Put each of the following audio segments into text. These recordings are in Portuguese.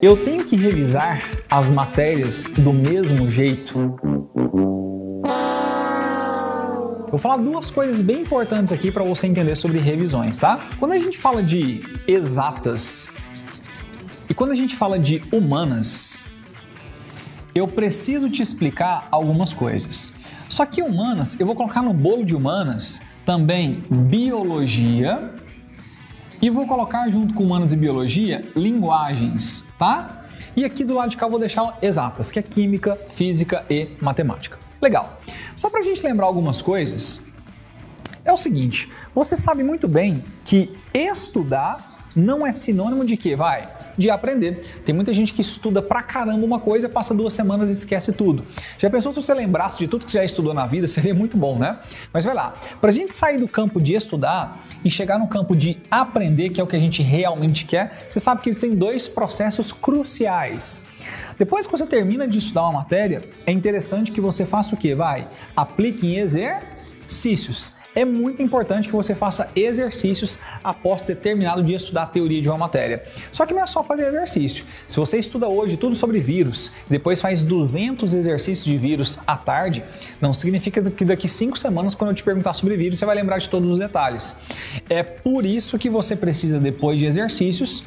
Eu tenho que revisar as matérias do mesmo jeito? Vou falar duas coisas bem importantes aqui para você entender sobre revisões, tá? Quando a gente fala de exatas e quando a gente fala de humanas, eu preciso te explicar algumas coisas. Só que humanas, eu vou colocar no bolo de humanas também biologia e vou colocar junto com humanas e biologia linguagens, tá? E aqui do lado de cá vou deixar exatas, que é química, física e matemática. Legal. Só para a gente lembrar algumas coisas, é o seguinte: você sabe muito bem que estudar não é sinônimo de que vai de aprender. Tem muita gente que estuda pra caramba uma coisa, passa duas semanas e esquece tudo. Já pensou se você lembrasse de tudo que já estudou na vida? Seria muito bom, né? Mas vai lá. Pra gente sair do campo de estudar e chegar no campo de aprender, que é o que a gente realmente quer, você sabe que existem dois processos cruciais. Depois que você termina de estudar uma matéria, é interessante que você faça o quê? Vai, aplique em exercícios é muito importante que você faça exercícios após ter terminado de estudar a teoria de uma matéria. Só que não é só fazer exercício. Se você estuda hoje tudo sobre vírus, depois faz 200 exercícios de vírus à tarde, não significa que daqui 5 semanas, quando eu te perguntar sobre vírus, você vai lembrar de todos os detalhes. É por isso que você precisa, depois de exercícios,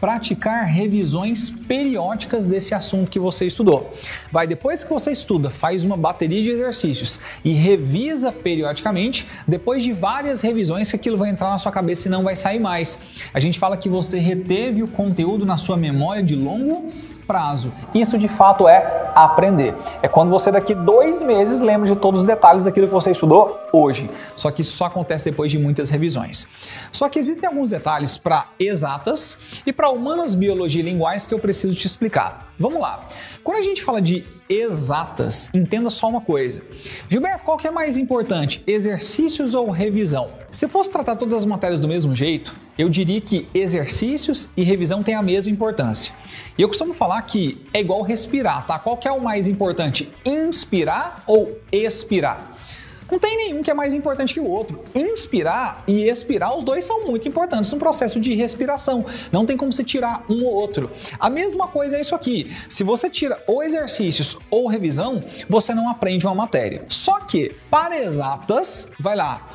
praticar revisões periódicas desse assunto que você estudou. Vai depois que você estuda, faz uma bateria de exercícios e revisa periodicamente, depois de várias revisões que aquilo vai entrar na sua cabeça e não vai sair mais. A gente fala que você reteve o conteúdo na sua memória de longo prazo. Isso de fato é aprender. É quando você daqui dois meses lembra de todos os detalhes daquilo que você estudou hoje. Só que isso só acontece depois de muitas revisões. Só que existem alguns detalhes para exatas e para humanas, biologia e linguagens que eu preciso te explicar. Vamos lá. Quando a gente fala de exatas, entenda só uma coisa. Gilberto, qual que é mais importante, exercícios ou revisão? Se fosse tratar todas as matérias do mesmo jeito, eu diria que exercícios e revisão têm a mesma importância. E eu costumo falar que é igual respirar, tá? Qual que é o mais importante, inspirar ou expirar? Não tem nenhum que é mais importante que o outro. Inspirar e expirar, os dois são muito importantes no processo de respiração. Não tem como você tirar um ou outro. A mesma coisa é isso aqui. Se você tira ou exercícios ou revisão, você não aprende uma matéria. Só que, para exatas, vai lá.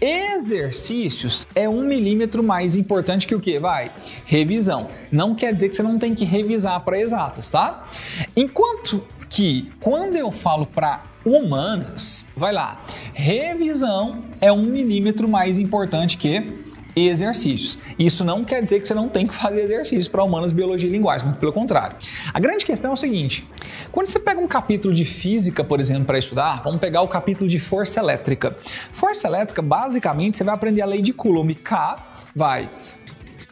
Exercícios é um milímetro mais importante que o que? Vai? Revisão. Não quer dizer que você não tem que revisar para exatas, tá? Enquanto que quando eu falo para humanas, vai lá, revisão é um milímetro mais importante que exercícios. Isso não quer dizer que você não tem que fazer exercícios para humanas, biologia e linguagem, muito pelo contrário. A grande questão é o seguinte: quando você pega um capítulo de física, por exemplo, para estudar, vamos pegar o capítulo de força elétrica. Força elétrica, basicamente, você vai aprender a lei de Coulomb. K vai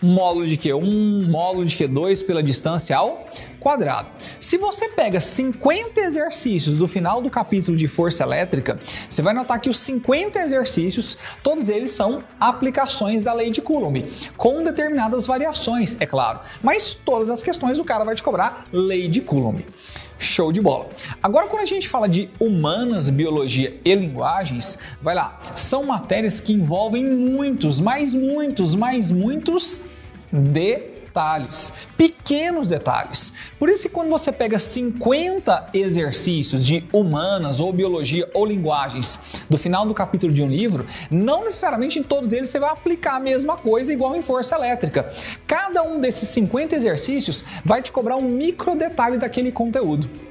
módulo de Q1, módulo de Q2 pela distância ao quadrado. Se você pega 50 exercícios do final do capítulo de força elétrica, você vai notar que os 50 exercícios, todos eles são aplicações da lei de Coulomb, com determinadas variações, é claro. Mas todas as questões o cara vai te cobrar lei de Coulomb. Show de bola. Agora, quando a gente fala de humanas, biologia e linguagens, vai lá, são matérias que envolvem muitos, mais muitos, mais muitos detalhes, pequenos detalhes. Por isso que quando você pega 50 exercícios de humanas ou biologia ou linguagens do final do capítulo de um livro, não necessariamente em todos eles você vai aplicar a mesma coisa igual em força elétrica. Cada um desses 50 exercícios vai te cobrar um micro detalhe daquele conteúdo.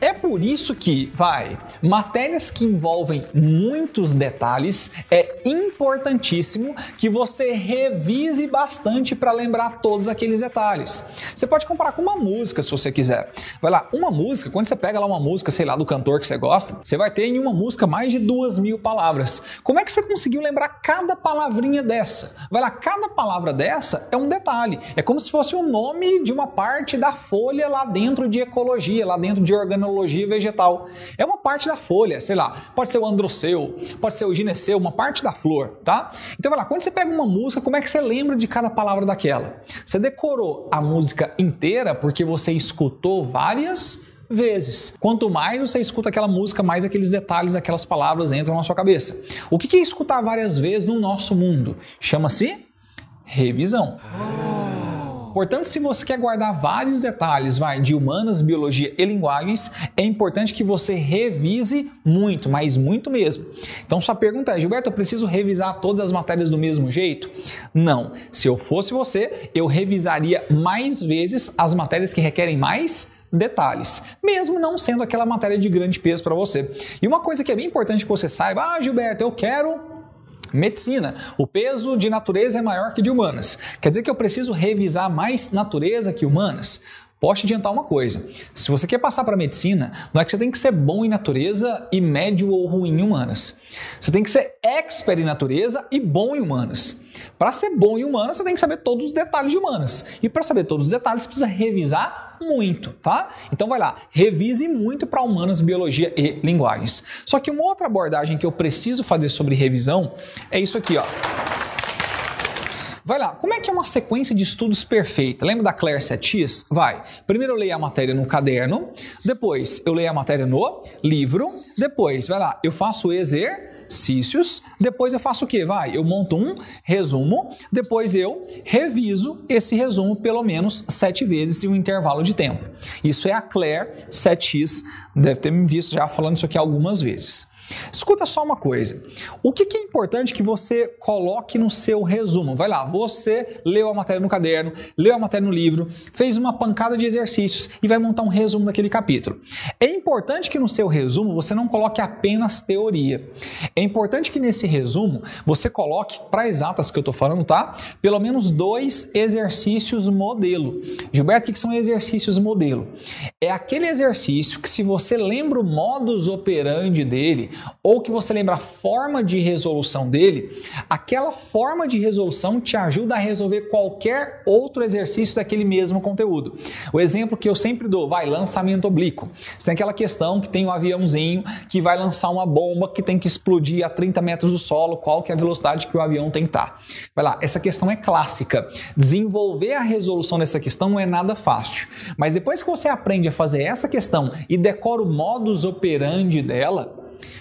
É por isso que, vai, matérias que envolvem muitos detalhes, é importantíssimo que você revise bastante para lembrar todos aqueles detalhes. Você pode comparar com uma música se você quiser. Vai lá, uma música, quando você pega lá uma música, sei lá, do cantor que você gosta, você vai ter em uma música mais de duas mil palavras. Como é que você conseguiu lembrar cada palavrinha dessa? Vai lá, cada palavra dessa é um detalhe. É como se fosse o nome de uma parte da folha lá dentro de ecologia, lá dentro de organologia vegetal. É uma parte da folha, sei lá, pode ser o androceu, pode ser o gineceu, uma parte da flor, tá? Então vai lá, quando você pega uma música, como é que você lembra de cada palavra daquela? Você decorou a música inteira porque você escutou várias vezes. Quanto mais você escuta aquela música, mais aqueles detalhes, aquelas palavras entram na sua cabeça. O que é escutar várias vezes no nosso mundo? Chama-se revisão. Portanto, se você quer guardar vários detalhes, vai, de humanas, biologia e linguagens, é importante que você revise muito, mas muito mesmo. Então, sua pergunta é, Gilberto, eu preciso revisar todas as matérias do mesmo jeito? Não. Se eu fosse você, eu revisaria mais vezes as matérias que requerem mais detalhes, mesmo não sendo aquela matéria de grande peso para você. E uma coisa que é bem importante que você saiba, ah, Gilberto, eu quero Medicina. O peso de natureza é maior que de humanas. Quer dizer que eu preciso revisar mais natureza que humanas? Posso te adiantar uma coisa: se você quer passar para medicina, não é que você tem que ser bom em natureza e médio ou ruim em humanas. Você tem que ser expert em natureza e bom em humanas. Para ser bom em humanas, você tem que saber todos os detalhes de humanas. E para saber todos os detalhes, você precisa revisar muito, tá? Então vai lá, revise muito para humanas, biologia e linguagens. Só que uma outra abordagem que eu preciso fazer sobre revisão é isso aqui, ó. Vai lá, como é que é uma sequência de estudos perfeita? Lembra da Claire 7x? Vai. Primeiro eu leio a matéria no caderno, depois eu leio a matéria no livro, depois, vai lá, eu faço exercícios, depois eu faço o que? Vai, eu monto um resumo, depois eu reviso esse resumo pelo menos sete vezes em um intervalo de tempo. Isso é a Claire 7x, deve ter me visto já falando isso aqui algumas vezes. Escuta só uma coisa. O que, é importante que você coloque no seu resumo? Vai lá, você leu a matéria no caderno, leu a matéria no livro, fez uma pancada de exercícios e vai montar um resumo daquele capítulo. É importante que no seu resumo você não coloque apenas teoria. É importante que nesse resumo você coloque, para exatas que eu estou falando, tá? Pelo menos dois exercícios modelo. Gilberto, o que são exercícios modelo? É aquele exercício que se você lembra o modus operandi dele, ou que você lembra a forma de resolução dele, aquela forma de resolução te ajuda a resolver qualquer outro exercício daquele mesmo conteúdo. O exemplo que eu sempre dou, vai, lançamento oblíquo. Você tem aquela questão que tem um aviãozinho que vai lançar uma bomba que tem que explodir a 30 metros do solo, qual que é a velocidade que o avião tem que estar. Tá. Vai lá, essa questão é clássica. Desenvolver a resolução dessa questão não é nada fácil. Mas depois que você aprende a fazer essa questão e decora o modus operandi dela,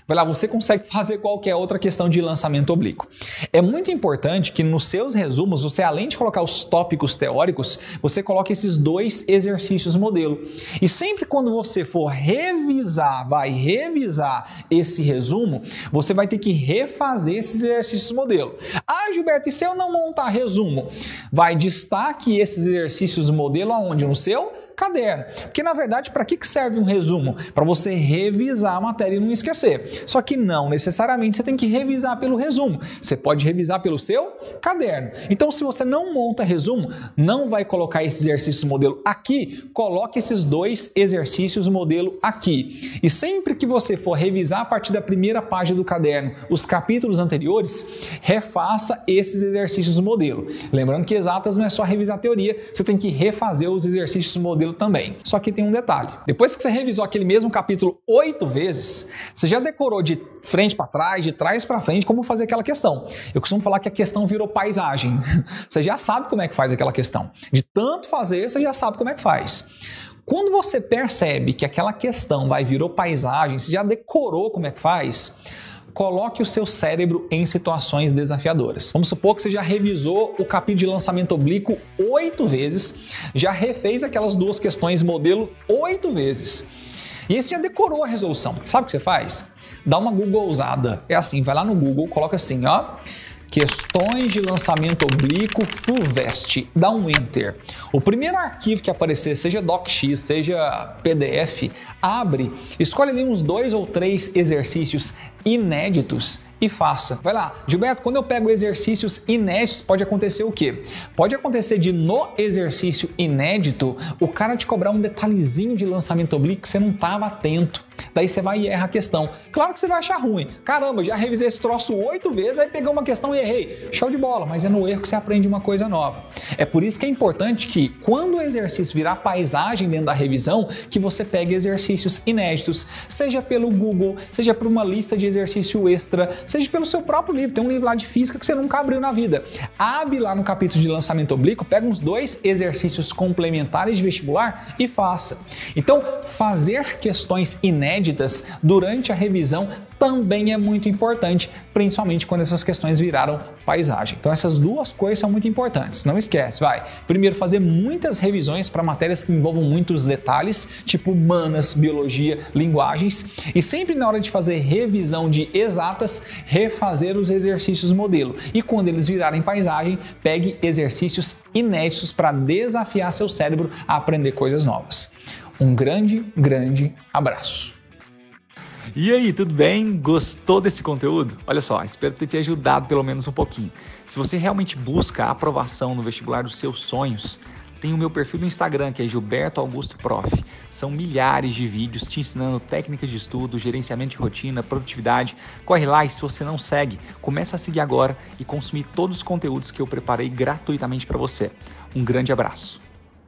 Vai lá, você consegue fazer qualquer outra questão de lançamento oblíquo. É muito importante que nos seus resumos, você além de colocar os tópicos teóricos, você coloque esses dois exercícios modelo. E sempre quando você for revisar, vai revisar esse resumo, você vai ter que refazer esses exercícios modelo. Ah, Gilberto, e se eu não montar resumo? Vai destaque esses exercícios modelo aonde? No seu caderno. Porque na verdade, para que serve um resumo? Para você revisar a matéria e não esquecer. Só que não necessariamente você tem que revisar pelo resumo. Você pode revisar pelo seu caderno. Então, se você não monta resumo, não vai colocar esse exercício modelo aqui, coloque esses dois exercícios modelo aqui. E sempre que você for revisar a partir da primeira página do caderno os capítulos anteriores, refaça esses exercícios modelo. Lembrando que exatas não é só revisar a teoria, você tem que refazer os exercícios modelo também. Só que tem um detalhe. Depois que você revisou aquele mesmo capítulo oito vezes, você já decorou de frente para trás, de trás para frente, como fazer aquela questão. Eu costumo falar que a questão virou paisagem. Você já sabe como é que faz aquela questão. De tanto fazer, você já sabe como é que faz. Quando você percebe que aquela questão vai virou paisagem, você já decorou como é que faz, coloque o seu cérebro em situações desafiadoras. Vamos supor que você já revisou o capítulo de lançamento oblíquo oito vezes, já refez aquelas duas questões modelo oito vezes. E esse já decorou a resolução. Sabe o que você faz? Dá uma Google usada. É assim, vai lá no Google, coloca assim, ó. Questões de lançamento oblíquo FUVEST. Dá um Enter. O primeiro arquivo que aparecer, seja DocX, seja PDF, abre, escolhe ali uns dois ou três exercícios inéditos e faça. Vai lá, Gilberto, quando eu pego exercícios inéditos, pode acontecer o quê? Pode acontecer de no exercício inédito o cara te cobrar um detalhezinho de lançamento oblíquo que você não estava atento. Daí você vai e erra a questão. Claro que você vai achar ruim. Caramba, já revisei esse troço oito vezes, aí peguei uma questão e errei. Show de bola, mas é no erro que você aprende uma coisa nova. É por isso que é importante que, quando o exercício virar paisagem dentro da revisão, que você pegue exercícios inéditos, seja pelo Google, seja por uma lista de exercício extra, seja pelo seu próprio livro. Tem um livro lá de física que você nunca abriu na vida. Abre lá no capítulo de lançamento oblíquo, pega uns dois exercícios complementares de vestibular e faça. Então, fazer questões inéditas durante a revisão também é muito importante, principalmente quando essas questões viraram paisagem. Então essas duas coisas são muito importantes. Não esquece, vai. Primeiro fazer muitas revisões para matérias que envolvam muitos detalhes, tipo humanas, biologia, linguagens, e sempre na hora de fazer revisão de exatas, refazer os exercícios modelo. E quando eles virarem paisagem, pegue exercícios inéditos para desafiar seu cérebro a aprender coisas novas. Um grande, grande abraço. E aí, tudo bem? Gostou desse conteúdo? Olha só, espero ter te ajudado pelo menos um pouquinho. Se você realmente busca a aprovação no vestibular dos seus sonhos, tem o meu perfil no Instagram, que é Gilberto Augusto Prof. São milhares de vídeos te ensinando técnicas de estudo, gerenciamento de rotina, produtividade. Corre lá e se você não segue, começa a seguir agora e consumir todos os conteúdos que eu preparei gratuitamente para você. Um grande abraço.